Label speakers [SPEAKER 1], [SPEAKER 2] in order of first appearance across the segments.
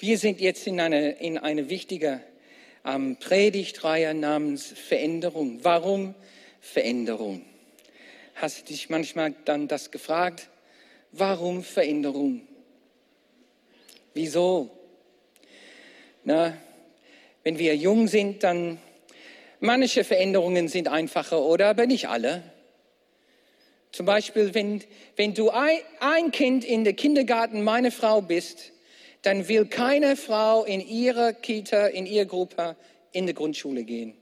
[SPEAKER 1] Wir sind jetzt in eine, in eine wichtige ähm, Predigtreihe namens Veränderung. Warum Veränderung? Hast du dich manchmal dann das gefragt? Warum Veränderung? Wieso? Na, wenn wir jung sind, dann manche Veränderungen sind einfacher, oder? Aber nicht alle. Zum Beispiel, wenn, wenn du ein, ein Kind in der Kindergarten meine Frau bist, dann will keine Frau in ihrer Kita, in ihrer Gruppe in die Grundschule gehen.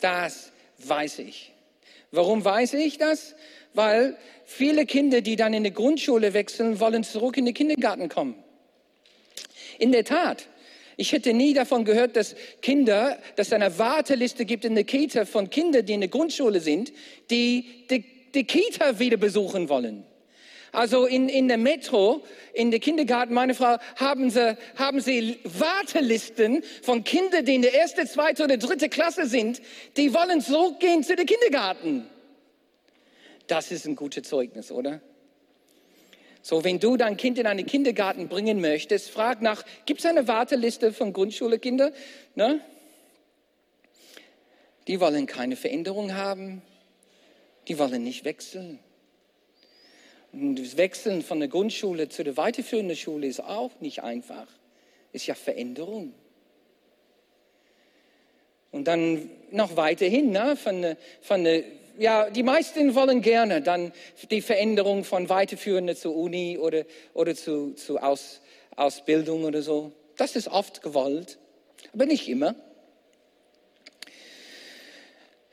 [SPEAKER 1] Das weiß ich. Warum weiß ich das? Weil viele Kinder, die dann in die Grundschule wechseln, wollen zurück in den Kindergarten kommen. In der Tat. Ich hätte nie davon gehört, dass Kinder, dass es eine Warteliste gibt in der Kita von Kindern, die in der Grundschule sind, die die, die Kita wieder besuchen wollen. Also in, in der Metro, in der Kindergarten, meine Frau, haben sie, haben sie Wartelisten von Kindern, die in der ersten, zweiten oder dritten Klasse sind, die wollen zurückgehen zu der Kindergarten. Das ist ein gutes Zeugnis, oder? So, wenn du dein Kind in einen Kindergarten bringen möchtest, frag nach, gibt es eine Warteliste von Grundschulekindern? Ne? Die wollen keine Veränderung haben. Die wollen nicht wechseln. Das Wechseln von der Grundschule zu der weiterführenden Schule ist auch nicht einfach. Ist ja Veränderung. Und dann noch weiterhin, ne, von, von ja, die meisten wollen gerne dann die Veränderung von weiterführender zur Uni oder, oder zu, zu Aus, Ausbildung oder so. Das ist oft gewollt, aber nicht immer.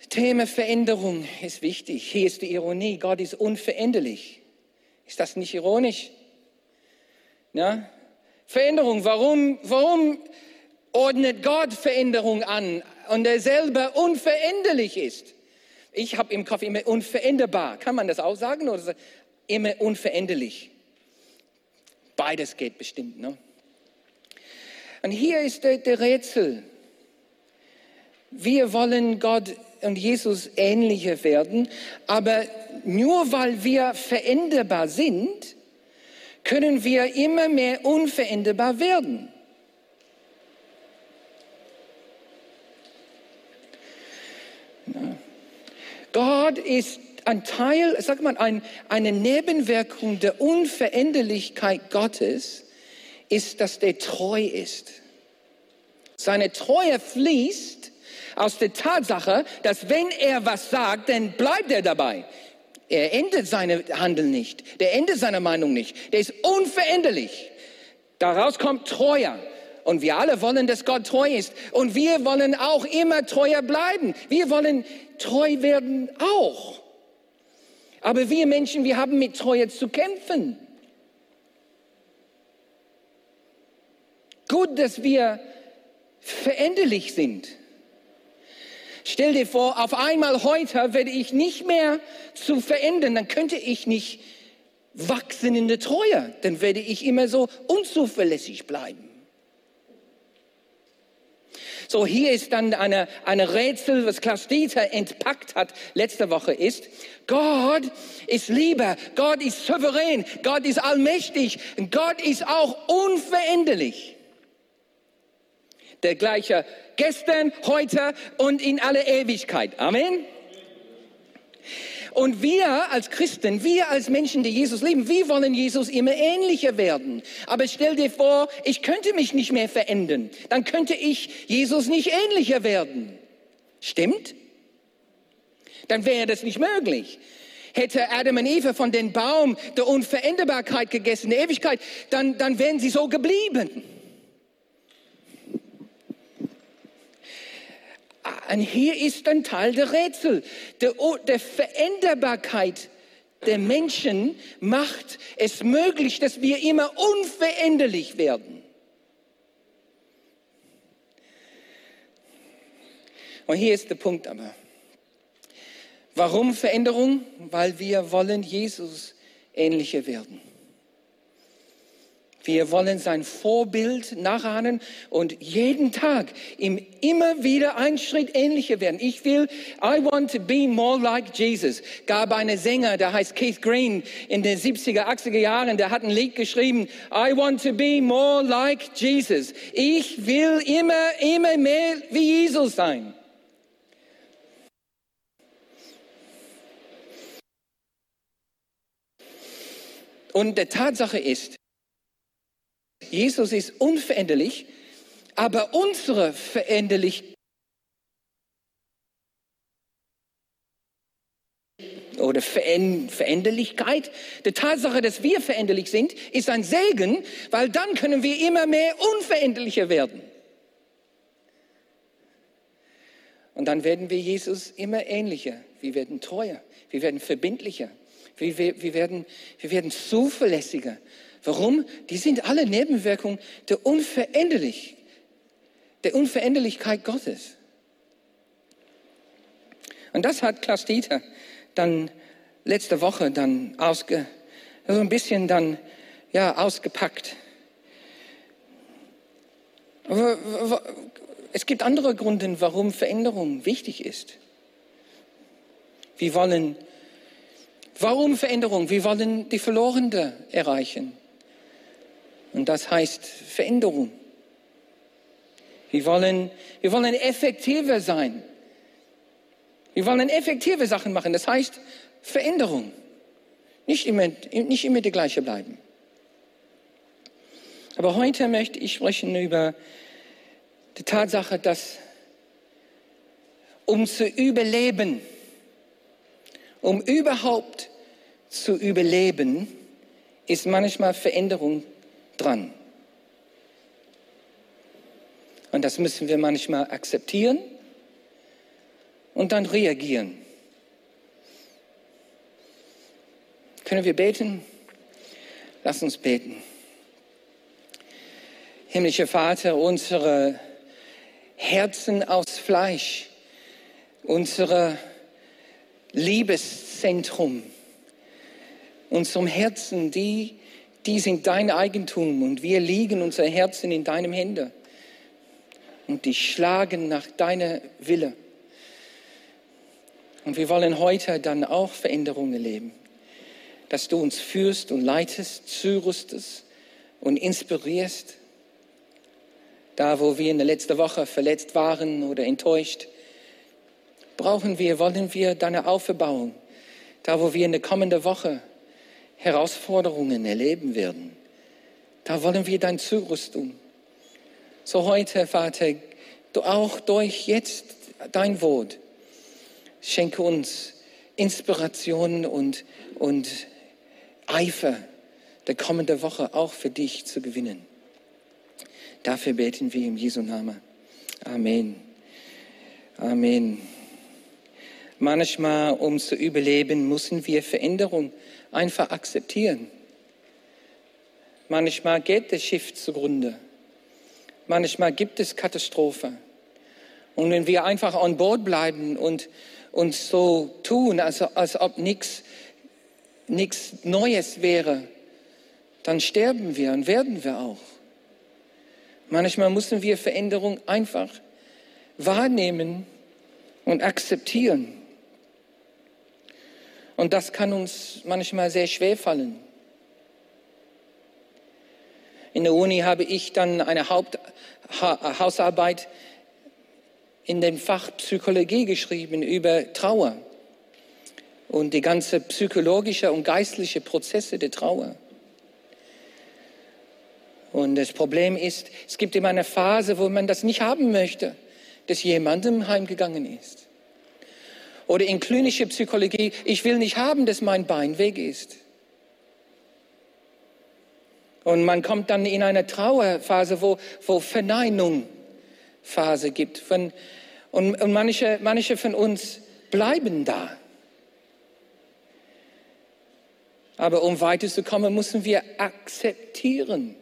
[SPEAKER 1] Thema Veränderung ist wichtig. Hier ist die Ironie. Gott ist unveränderlich. Ist das nicht ironisch? Ja? Veränderung, warum, warum ordnet Gott Veränderung an und er selber unveränderlich ist? Ich habe im Kopf immer unveränderbar. Kann man das auch sagen? Oder immer unveränderlich? Beides geht bestimmt. Ne? Und hier ist der, der Rätsel. Wir wollen Gott und Jesus ähnlicher werden, aber nur weil wir veränderbar sind, können wir immer mehr unveränderbar werden. Gott ist ein Teil, sag mal, ein, eine Nebenwirkung der Unveränderlichkeit Gottes ist, dass der treu ist. Seine Treue fließt aus der Tatsache, dass wenn er was sagt, dann bleibt er dabei. Er ändert seine Handeln nicht. Der ändert seine Meinung nicht. Der ist unveränderlich. Daraus kommt treuer. Und wir alle wollen, dass Gott treu ist. Und wir wollen auch immer treuer bleiben. Wir wollen treu werden auch. Aber wir Menschen, wir haben mit Treue zu kämpfen. Gut, dass wir veränderlich sind. Stell dir vor, auf einmal heute werde ich nicht mehr zu verändern, dann könnte ich nicht wachsen in der Treue, dann werde ich immer so unzuverlässig bleiben. So, hier ist dann eine, eine Rätsel, was Klaus Dieter entpackt hat letzte Woche ist, Gott ist Liebe, Gott ist souverän, Gott ist allmächtig, Gott ist auch unveränderlich der gleiche gestern, heute und in alle Ewigkeit. Amen. Und wir als Christen, wir als Menschen, die Jesus lieben, wir wollen Jesus immer ähnlicher werden. Aber stell dir vor, ich könnte mich nicht mehr verändern. Dann könnte ich Jesus nicht ähnlicher werden. Stimmt? Dann wäre das nicht möglich. Hätte Adam und Eva von dem Baum der Unveränderbarkeit gegessen, der Ewigkeit, dann, dann wären sie so geblieben. Und hier ist ein Teil der Rätsel. Der, der Veränderbarkeit der Menschen macht es möglich, dass wir immer unveränderlich werden. Und hier ist der Punkt aber. Warum Veränderung? Weil wir wollen Jesus ähnlicher werden. Wir wollen sein Vorbild nachahmen und jeden Tag ihm immer wieder einen Schritt ähnlicher werden. Ich will, I want to be more like Jesus. Gab einen Sänger, der heißt Keith Green in den 70er, 80er Jahren, der hat ein Lied geschrieben, I want to be more like Jesus. Ich will immer, immer mehr wie Jesus sein. Und die Tatsache ist, Jesus ist unveränderlich, aber unsere Veränderlichkeit oder Veränderlichkeit, die Tatsache, dass wir veränderlich sind, ist ein Segen, weil dann können wir immer mehr unveränderlicher werden. Und dann werden wir Jesus immer ähnlicher. Wir werden treuer, wir werden verbindlicher, wir, wir, werden, wir werden zuverlässiger, Warum? Die sind alle Nebenwirkungen der, Unveränderlich, der Unveränderlichkeit Gottes. Und das hat Klaus Dieter dann letzte Woche dann ausge, so ein bisschen dann, ja, ausgepackt. Aber es gibt andere Gründe, warum Veränderung wichtig ist. Wir wollen, warum Veränderung? Wir wollen die Verlorene erreichen. Und das heißt Veränderung. Wir wollen, wir wollen effektiver sein. Wir wollen effektive Sachen machen. Das heißt Veränderung. Nicht immer, nicht immer die gleiche bleiben. Aber heute möchte ich sprechen über die Tatsache, dass um zu überleben, um überhaupt zu überleben, ist manchmal Veränderung dran. Und das müssen wir manchmal akzeptieren und dann reagieren. Können wir beten? Lass uns beten. Himmlischer Vater, unsere Herzen aus Fleisch, unsere Liebeszentrum, unserem Herzen, die die sind dein Eigentum und wir liegen unser Herzen in deinem Hände. Und die schlagen nach deiner Wille. Und wir wollen heute dann auch Veränderungen erleben. Dass du uns führst und leitest, zurüstest und inspirierst. Da, wo wir in der letzten Woche verletzt waren oder enttäuscht, brauchen wir, wollen wir deine Auferbauung. Da, wo wir in der kommenden Woche Herausforderungen erleben werden. Da wollen wir dein Zurüstung. So heute, Vater, du auch durch jetzt dein Wort, schenke uns Inspiration und, und Eifer der kommenden Woche auch für dich zu gewinnen. Dafür beten wir im Jesu Namen. Amen. Amen. Manchmal, um zu überleben, müssen wir Veränderung einfach akzeptieren. Manchmal geht das Schiff zugrunde. Manchmal gibt es Katastrophe. Und wenn wir einfach an Bord bleiben und uns so tun, als, als ob nichts Neues wäre, dann sterben wir und werden wir auch. Manchmal müssen wir Veränderung einfach wahrnehmen und akzeptieren. Und das kann uns manchmal sehr schwer fallen. In der Uni habe ich dann eine Haupt ha Hausarbeit in dem Fach Psychologie geschrieben über Trauer und die ganze psychologische und geistliche Prozesse der Trauer. Und das Problem ist, es gibt immer eine Phase, wo man das nicht haben möchte, dass jemandem heimgegangen ist. Oder in klinischer Psychologie, ich will nicht haben, dass mein Bein weg ist. Und man kommt dann in eine Trauerphase, wo, wo Verneinung Phase gibt. Von, und, und manche, manche von uns bleiben da. Aber um weiterzukommen, müssen wir akzeptieren.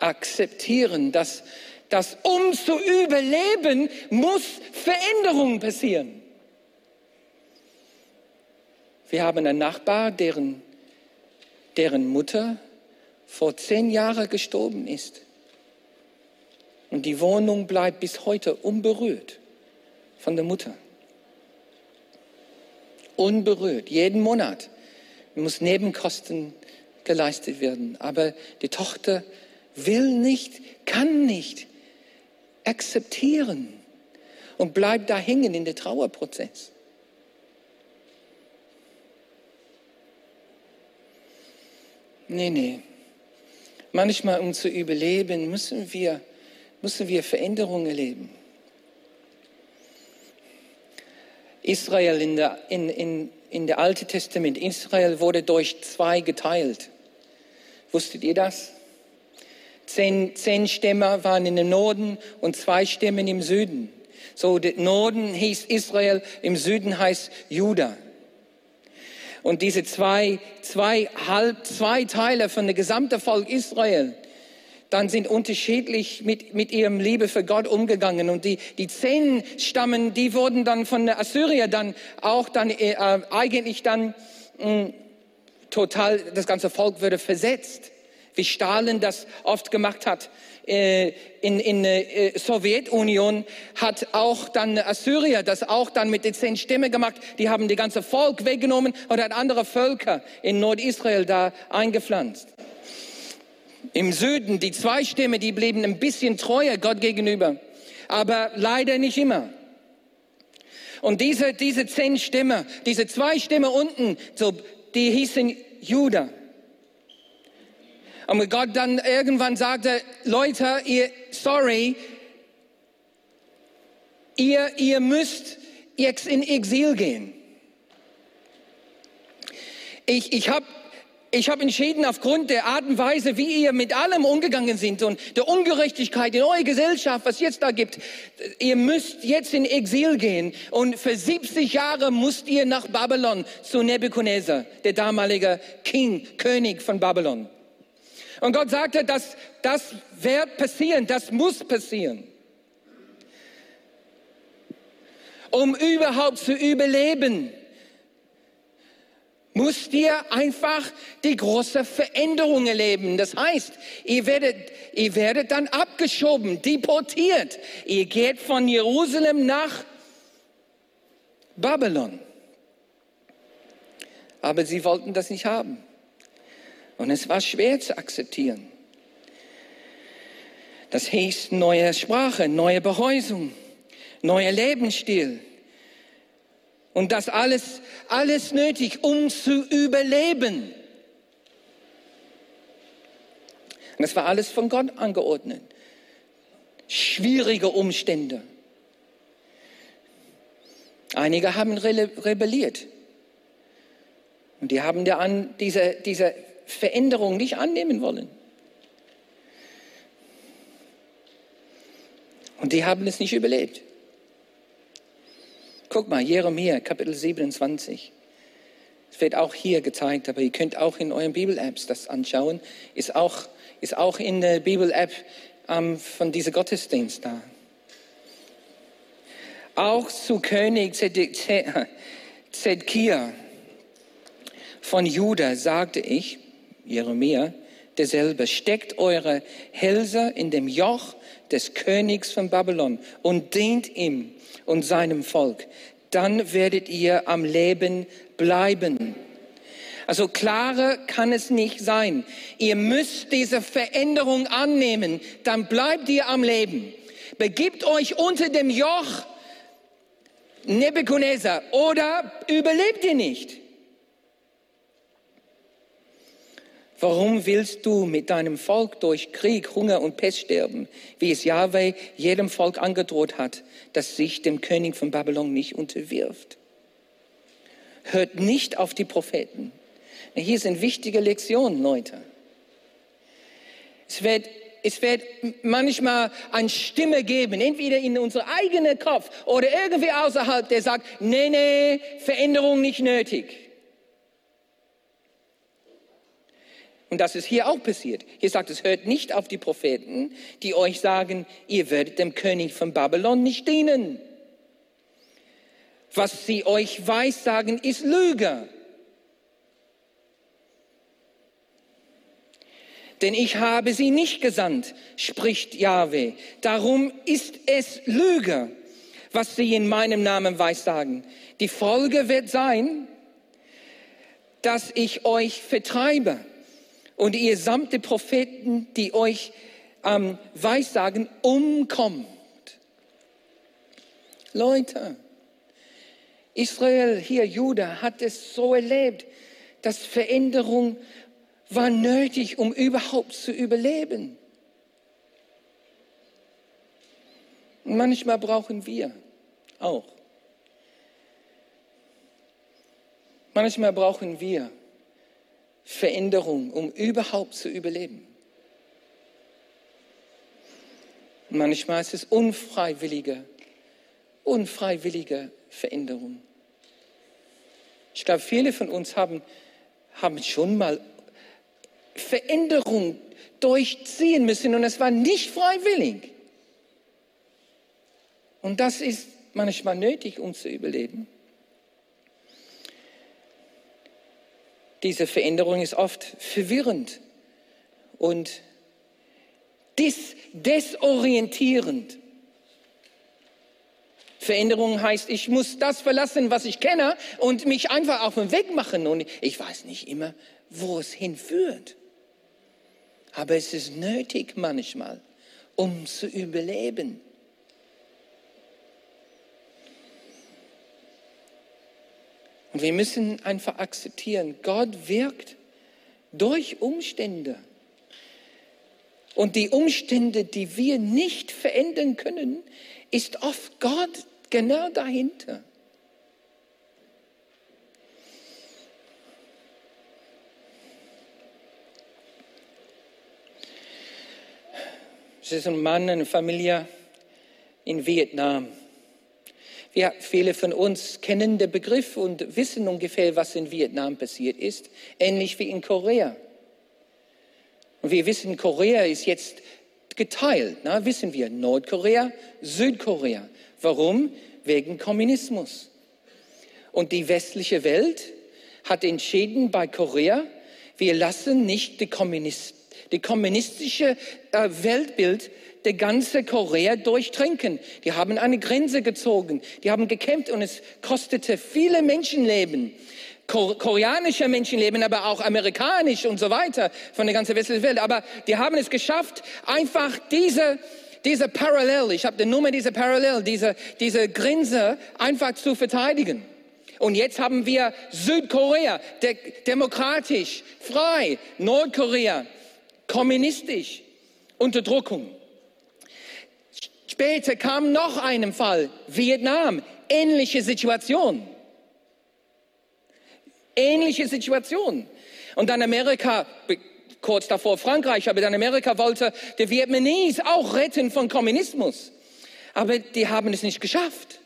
[SPEAKER 1] Akzeptieren, dass dass um zu überleben, muss Veränderung passieren. Wir haben einen Nachbar, deren deren Mutter vor zehn Jahren gestorben ist. Und die Wohnung bleibt bis heute unberührt von der Mutter. Unberührt, jeden Monat muss Nebenkosten geleistet werden. Aber die Tochter will nicht, kann nicht akzeptieren und bleibt da hängen in der Trauerprozess. Nee, nee. Manchmal, um zu überleben, müssen wir, müssen wir Veränderungen erleben. Israel in der, in, in, in der Alte Testament, Israel wurde durch zwei geteilt. Wusstet ihr das? Zehn, zehn Stämme waren in dem Norden und zwei Stämme im Süden. So, der Norden hieß Israel, im Süden heißt Juda. Und diese zwei, zwei, halb, zwei Teile von der gesamten Volk Israel, dann sind unterschiedlich mit, mit ihrem Liebe für Gott umgegangen. Und die, die zehn Stammen, die wurden dann von der Assyrier dann auch dann äh, eigentlich dann mh, hm, total, das ganze Volk würde versetzt, wie Stalin das oft gemacht hat. Äh, in, in äh, Sowjetunion hat auch dann Assyrier das auch dann mit den zehn Stämmen gemacht. Die haben die ganze Volk weggenommen und hat andere Völker in Nordisrael da eingepflanzt. Im Süden, die zwei Stämme, die blieben ein bisschen treuer Gott gegenüber, aber leider nicht immer. Und diese, diese zehn Stämme, diese zwei Stämme unten, so, die hießen Judah. Und Gott dann irgendwann sagte, Leute, ihr, sorry, ihr, ihr müsst jetzt in Exil gehen. Ich, ich habe ich habe entschieden, aufgrund der Art und Weise, wie ihr mit allem umgegangen sind und der Ungerechtigkeit in eurer Gesellschaft, was jetzt da gibt, ihr müsst jetzt in Exil gehen. Und für 70 Jahre musst ihr nach Babylon zu Nebuchadnezzar, der damalige King, König von Babylon. Und Gott sagte, dass das wird passieren, das muss passieren. Um überhaupt zu überleben, müsst ihr einfach die große Veränderung erleben. Das heißt, ihr werdet, ihr werdet dann abgeschoben, deportiert. Ihr geht von Jerusalem nach Babylon. Aber sie wollten das nicht haben. Und es war schwer zu akzeptieren. Das hieß neue Sprache, neue Behäusung, neuer Lebensstil. Und das alles, alles nötig, um zu überleben. Und das war alles von Gott angeordnet. Schwierige Umstände. Einige haben rebelliert. Und die haben diese, diese Veränderung nicht annehmen wollen. Und die haben es nicht überlebt. Guck mal, Jeremia, Kapitel 27. Es wird auch hier gezeigt, aber ihr könnt auch in euren Bibel-Apps das anschauen. Ist auch, ist auch in der Bibel-App ähm, von diesem Gottesdienst da. Auch zu König Zedkia von Juda sagte ich, Jeremia, derselbe, steckt eure Hälse in dem Joch des Königs von Babylon und dient ihm und seinem Volk. Dann werdet ihr am Leben bleiben. Also klarer kann es nicht sein. Ihr müsst diese Veränderung annehmen, dann bleibt ihr am Leben. Begibt euch unter dem Joch Nebuchadnezzar oder überlebt ihr nicht. Warum willst du mit deinem Volk durch Krieg, Hunger und Pest sterben, wie es Yahweh jedem Volk angedroht hat, das sich dem König von Babylon nicht unterwirft? Hört nicht auf die Propheten. Hier sind wichtige Lektionen, Leute. Es wird, es wird manchmal eine Stimme geben, entweder in unser eigener Kopf oder irgendwie außerhalb, der sagt, nee, nee, Veränderung nicht nötig. Und das ist hier auch passiert. Hier sagt es, hört nicht auf die Propheten, die euch sagen, ihr werdet dem König von Babylon nicht dienen. Was sie euch weissagen, ist Lüge. Denn ich habe sie nicht gesandt, spricht Jahwe. Darum ist es Lüge, was sie in meinem Namen weissagen. Die Folge wird sein, dass ich euch vertreibe und ihr samt die Propheten, die euch ähm, weissagen, umkommt. Leute, Israel, hier Juda, hat es so erlebt, dass Veränderung war nötig, um überhaupt zu überleben. Und manchmal brauchen wir auch. Manchmal brauchen wir Veränderung, um überhaupt zu überleben. Manchmal ist es unfreiwillige, unfreiwillige Veränderung. Ich glaube, viele von uns haben, haben schon mal Veränderung durchziehen müssen und es war nicht freiwillig. Und das ist manchmal nötig, um zu überleben. Diese Veränderung ist oft verwirrend und des desorientierend. Veränderung heißt, ich muss das verlassen, was ich kenne und mich einfach auf den Weg machen. Und ich weiß nicht immer, wo es hinführt. Aber es ist nötig manchmal, um zu überleben. Und wir müssen einfach akzeptieren, Gott wirkt durch Umstände. Und die Umstände, die wir nicht verändern können, ist oft Gott genau dahinter. Es ist ein Mann, eine Familie in Vietnam. Wir, viele von uns kennen den Begriff und wissen ungefähr, was in Vietnam passiert ist, ähnlich wie in Korea. Und wir wissen, Korea ist jetzt geteilt, na, wissen wir, Nordkorea, Südkorea. Warum? Wegen Kommunismus. Und die westliche Welt hat entschieden bei Korea, wir lassen nicht die, Kommunist, die kommunistische äh, Weltbild der ganze Korea durchtrinken. Die haben eine Grenze gezogen, die haben gekämpft und es kostete viele Menschenleben. Koreanische Menschenleben, aber auch amerikanisch und so weiter von der ganzen westlichen Welt. Aber die haben es geschafft, einfach diese diese Parallel, ich habe die Nummer dieser Parallel, diese, diese Grenze einfach zu verteidigen. Und jetzt haben wir Südkorea, de demokratisch, frei, Nordkorea, kommunistisch, Unterdrückung. Später kam noch ein Fall, Vietnam, ähnliche Situation. Ähnliche Situation. Und dann Amerika, kurz davor Frankreich, aber dann Amerika wollte die Vietnamese auch retten von Kommunismus. Aber die haben es nicht geschafft.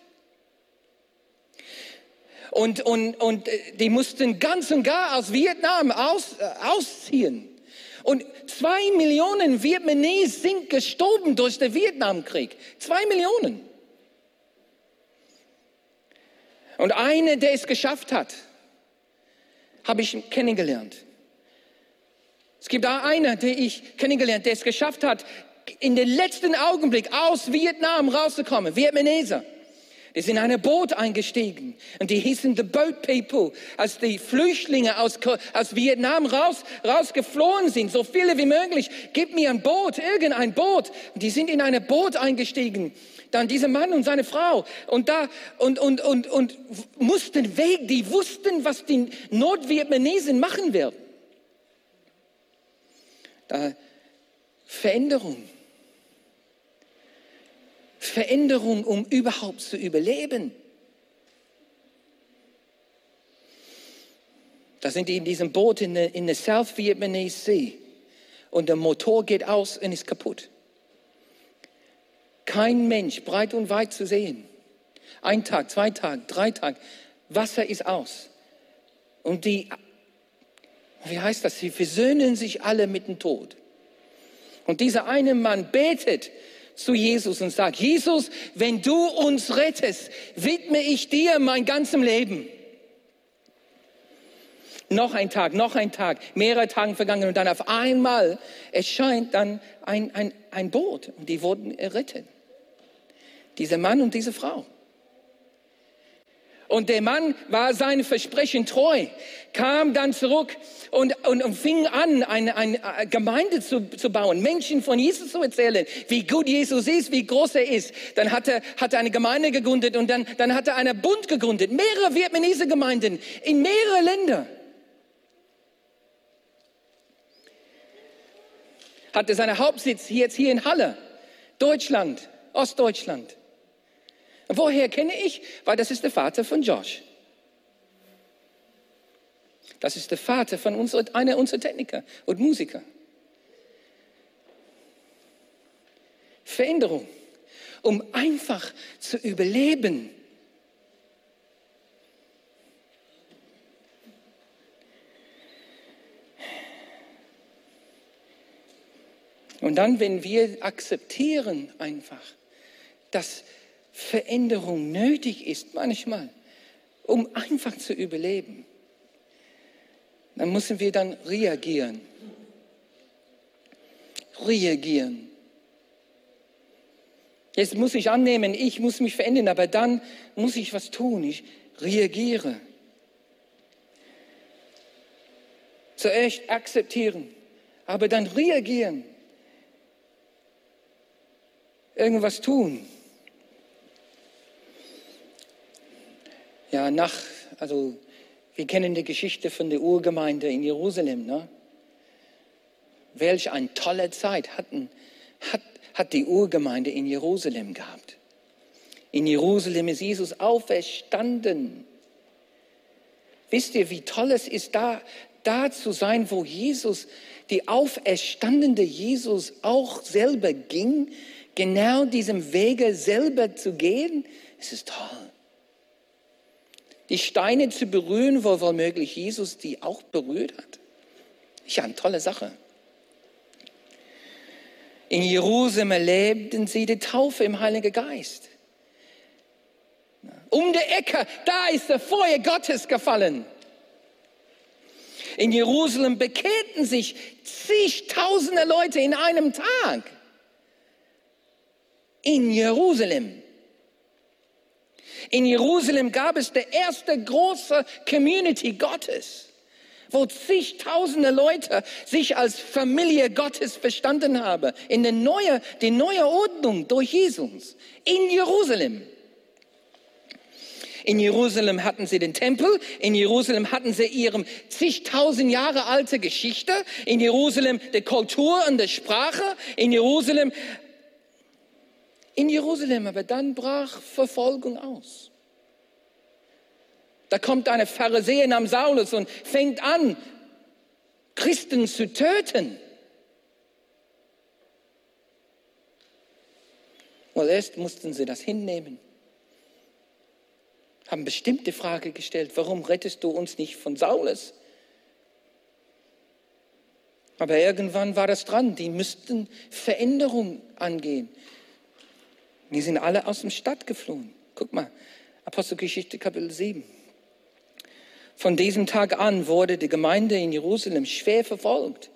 [SPEAKER 1] Und, und, und äh, die mussten ganz und gar aus Vietnam aus, äh, ausziehen. Und zwei Millionen Vietnamesen sind gestorben durch den Vietnamkrieg. Zwei Millionen. Und eine, der es geschafft hat, habe ich kennengelernt. Es gibt da einer, den ich kennengelernt, der es geschafft hat, in den letzten Augenblick aus Vietnam rauszukommen. Vietnameser. Die sind in ein Boot eingestiegen und die hießen The Boat People. Als die Flüchtlinge aus, aus Vietnam raus, rausgeflohen sind, so viele wie möglich, gib mir ein Boot, irgendein Boot. Und die sind in ein Boot eingestiegen. Dann dieser Mann und seine Frau und da und, und, und, und mussten weg. Die wussten, was die Nordvietnamesen machen werden. Da Veränderung. Veränderung, um überhaupt zu überleben. Da sind die in diesem Boot in der, in South Vietnamese See und der Motor geht aus und ist kaputt. Kein Mensch breit und weit zu sehen. Ein Tag, zwei Tage, drei Tage. Wasser ist aus. Und die, wie heißt das? Sie versöhnen sich alle mit dem Tod. Und dieser eine Mann betet zu Jesus und sagt, Jesus, wenn du uns rettest, widme ich dir mein ganzes Leben. Noch ein Tag, noch ein Tag, mehrere Tage vergangen und dann auf einmal erscheint dann ein, ein, ein Boot und die wurden errettet. Dieser Mann und diese Frau. Und der Mann war seinem Versprechen treu, kam dann zurück und, und, und fing an, eine, eine Gemeinde zu, zu bauen, Menschen von Jesus zu erzählen, wie gut Jesus ist, wie groß er ist. Dann hat er, hat er eine Gemeinde gegründet und dann, dann hat er einen Bund gegründet, mehrere vietnamesische Gemeinden in mehrere Länder. Hatte seinen Hauptsitz jetzt hier in Halle, Deutschland, Ostdeutschland. Woher kenne ich? Weil das ist der Vater von Josh. Das ist der Vater von unser, einer unserer Techniker und Musiker. Veränderung, um einfach zu überleben. Und dann, wenn wir akzeptieren einfach, dass Veränderung nötig ist manchmal, um einfach zu überleben, dann müssen wir dann reagieren. Reagieren. Jetzt muss ich annehmen, ich muss mich verändern, aber dann muss ich was tun. Ich reagiere. Zuerst akzeptieren, aber dann reagieren. Irgendwas tun. Ja, nach, also wir kennen die Geschichte von der Urgemeinde in Jerusalem. Ne? Welch eine tolle Zeit hatten, hat, hat die Urgemeinde in Jerusalem gehabt. In Jerusalem ist Jesus auferstanden. Wisst ihr, wie toll es ist, da, da zu sein, wo Jesus, die auferstandene Jesus auch selber ging, genau diesem Wege selber zu gehen? Es ist toll die Steine zu berühren, wo womöglich Jesus die auch berührt hat. Ja, eine tolle Sache. In Jerusalem erlebten sie die Taufe im Heiligen Geist. Um die Ecke, da ist der Feuer Gottes gefallen. In Jerusalem bekehrten sich zigtausende Leute in einem Tag. In Jerusalem. In Jerusalem gab es die erste große Community Gottes, wo zigtausende Leute sich als Familie Gottes verstanden haben. In der neue, die neue Ordnung durch Jesus. In Jerusalem. In Jerusalem hatten sie den Tempel, in Jerusalem hatten sie ihre zigtausend Jahre alte Geschichte, in Jerusalem die Kultur und die Sprache, in Jerusalem in Jerusalem, aber dann brach Verfolgung aus. Da kommt eine Pharisäer namens Saulus und fängt an, Christen zu töten. Well, erst mussten sie das hinnehmen, haben bestimmte Frage gestellt, warum rettest du uns nicht von Saulus? Aber irgendwann war das dran, die müssten Veränderung angehen. Die sind alle aus dem Stadt geflohen. Guck mal, Apostelgeschichte Kapitel 7. Von diesem Tag an wurde die Gemeinde in Jerusalem schwer verfolgt.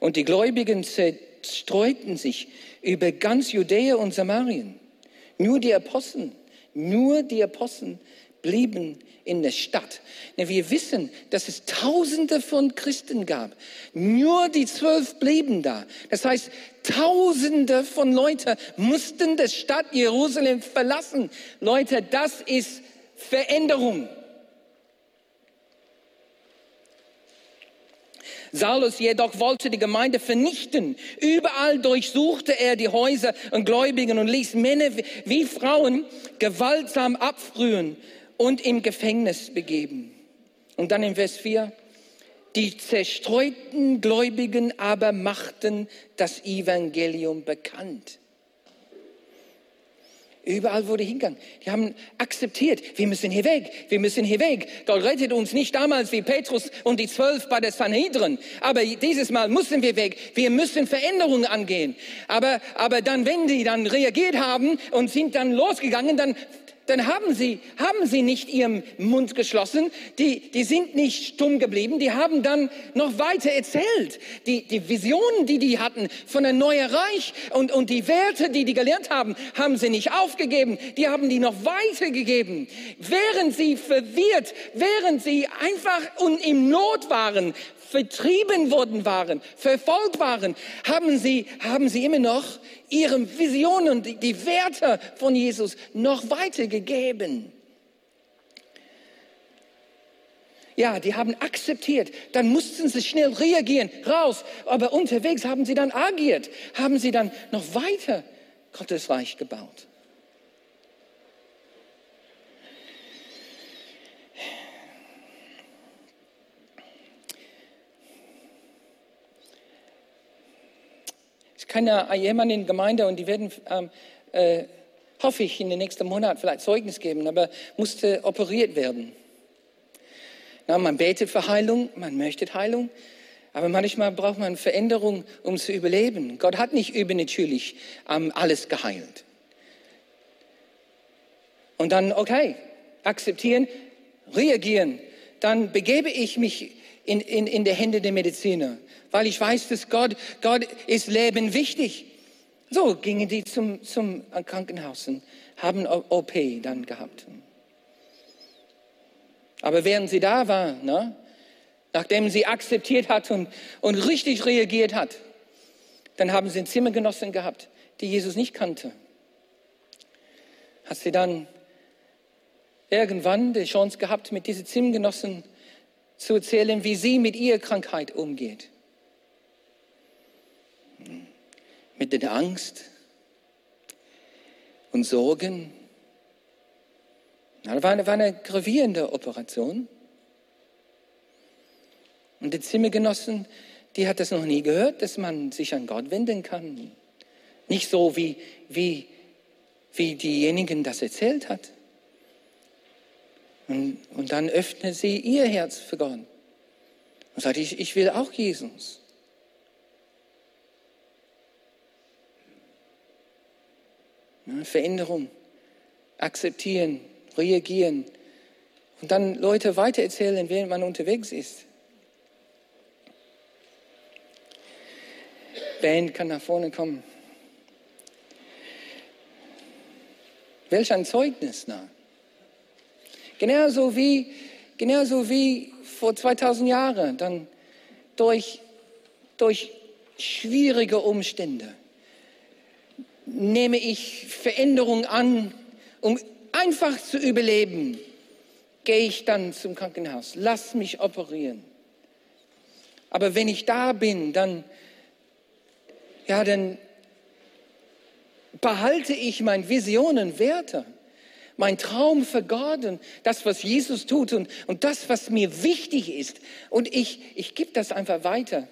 [SPEAKER 1] Und die Gläubigen zerstreuten sich über ganz Judäa und Samarien. Nur die Aposteln, nur die Aposteln blieben in der Stadt. Wir wissen, dass es Tausende von Christen gab. Nur die zwölf blieben da. Das heißt, Tausende von Leuten mussten die Stadt Jerusalem verlassen. Leute, das ist Veränderung. Saulus jedoch wollte die Gemeinde vernichten. Überall durchsuchte er die Häuser und Gläubigen und ließ Männer wie Frauen gewaltsam abfrühen und im Gefängnis begeben. Und dann in Vers 4, die zerstreuten Gläubigen aber machten das Evangelium bekannt. Überall wurde hingegangen. Die haben akzeptiert, wir müssen hier weg, wir müssen hier weg. Gott rettet uns nicht damals wie Petrus und die Zwölf bei der Sanhedrin. Aber dieses Mal müssen wir weg. Wir müssen Veränderungen angehen. Aber, aber dann, wenn die dann reagiert haben und sind dann losgegangen, dann dann haben sie, haben sie nicht ihren Mund geschlossen, die, die sind nicht stumm geblieben, die haben dann noch weiter erzählt. Die, die Visionen, die die hatten von einem neuen Reich und, und die Werte, die die gelernt haben, haben sie nicht aufgegeben, die haben die noch weitergegeben. Während sie verwirrt, während sie einfach und im Not waren, vertrieben worden waren, verfolgt waren, haben sie, haben sie immer noch ihre Visionen, die, die Werte von Jesus noch weitergegeben. Ja, die haben akzeptiert. Dann mussten sie schnell reagieren, raus. Aber unterwegs haben sie dann agiert, haben sie dann noch weiter Gottes Reich gebaut. Ich kenne jemanden in der Gemeinde und die werden, ähm, äh, hoffe ich, in den nächsten Monaten vielleicht Zeugnis geben, aber musste operiert werden. Na, man betet für Heilung, man möchte Heilung, aber manchmal braucht man Veränderung, um zu überleben. Gott hat nicht übernatürlich ähm, alles geheilt. Und dann, okay, akzeptieren, reagieren. Dann begebe ich mich in, in, in die Hände der Mediziner weil ich weiß, dass Gott, Gott ist Leben wichtig. So gingen die zum, zum Krankenhaus und haben OP dann gehabt. Aber während sie da war, ne, nachdem sie akzeptiert hat und, und richtig reagiert hat, dann haben sie einen Zimmergenossen gehabt, die Jesus nicht kannte. Hat sie dann irgendwann die Chance gehabt, mit diesen Zimmergenossen zu erzählen, wie sie mit ihrer Krankheit umgeht. Mit der Angst und Sorgen. Das war eine, war eine gravierende Operation. Und die Zimmergenossen, die hat das noch nie gehört, dass man sich an Gott wenden kann. Nicht so, wie, wie, wie diejenigen das erzählt hat. Und, und dann öffnet sie ihr Herz für Gott und sagt, ich, ich will auch Jesus. Veränderung, akzeptieren, reagieren und dann Leute weitererzählen, während man unterwegs ist. Band kann nach vorne kommen. Welch ein Zeugnis, na? Genauso wie, genauso wie vor 2000 Jahren, dann durch, durch schwierige Umstände nehme ich Veränderung an, um einfach zu überleben, gehe ich dann zum Krankenhaus, lass mich operieren. Aber wenn ich da bin, dann, ja, dann behalte ich meine Visionen, Werte, mein Traum und das, was Jesus tut und, und das, was mir wichtig ist. Und ich, ich gebe das einfach weiter.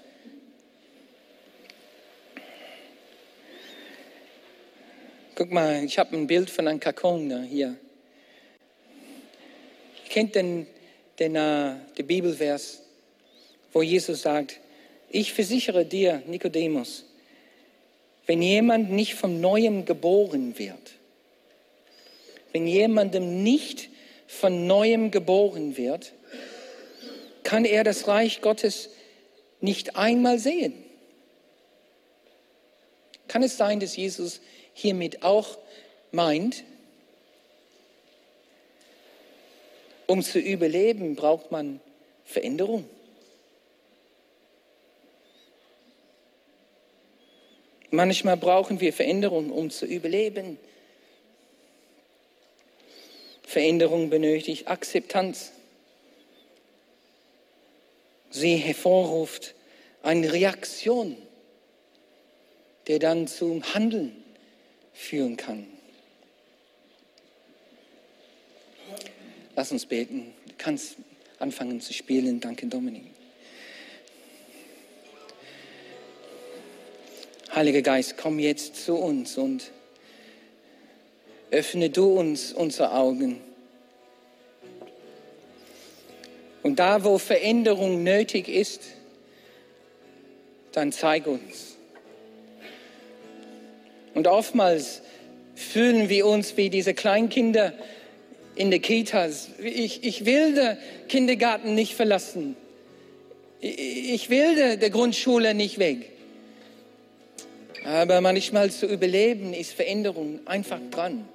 [SPEAKER 1] Guck mal, ich habe ein Bild von einem Kakon hier. Ihr kennt den, den, uh, den Bibelvers, wo Jesus sagt, ich versichere dir, Nikodemus, wenn jemand nicht vom Neuem geboren wird, wenn jemandem nicht von Neuem geboren wird, kann er das Reich Gottes nicht einmal sehen. Kann es sein, dass Jesus hiermit auch meint, um zu überleben, braucht man Veränderung. Manchmal brauchen wir Veränderung, um zu überleben. Veränderung benötigt Akzeptanz. Sie hervorruft eine Reaktion, der dann zum Handeln führen kann. Lass uns beten. Du kannst anfangen zu spielen. Danke, Dominik. Heiliger Geist, komm jetzt zu uns und öffne du uns unsere Augen. Und da, wo Veränderung nötig ist, dann zeig uns. Und oftmals fühlen wir uns wie diese Kleinkinder in der Kitas. Ich, ich will den Kindergarten nicht verlassen. Ich will der Grundschule nicht weg. Aber manchmal zu überleben ist Veränderung einfach dran.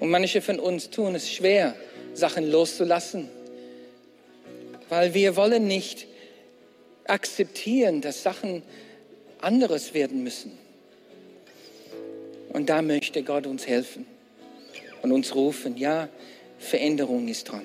[SPEAKER 1] Und manche von uns tun es schwer, Sachen loszulassen, weil wir wollen nicht akzeptieren, dass Sachen anderes werden müssen. Und da möchte Gott uns helfen und uns rufen, ja, Veränderung ist dran.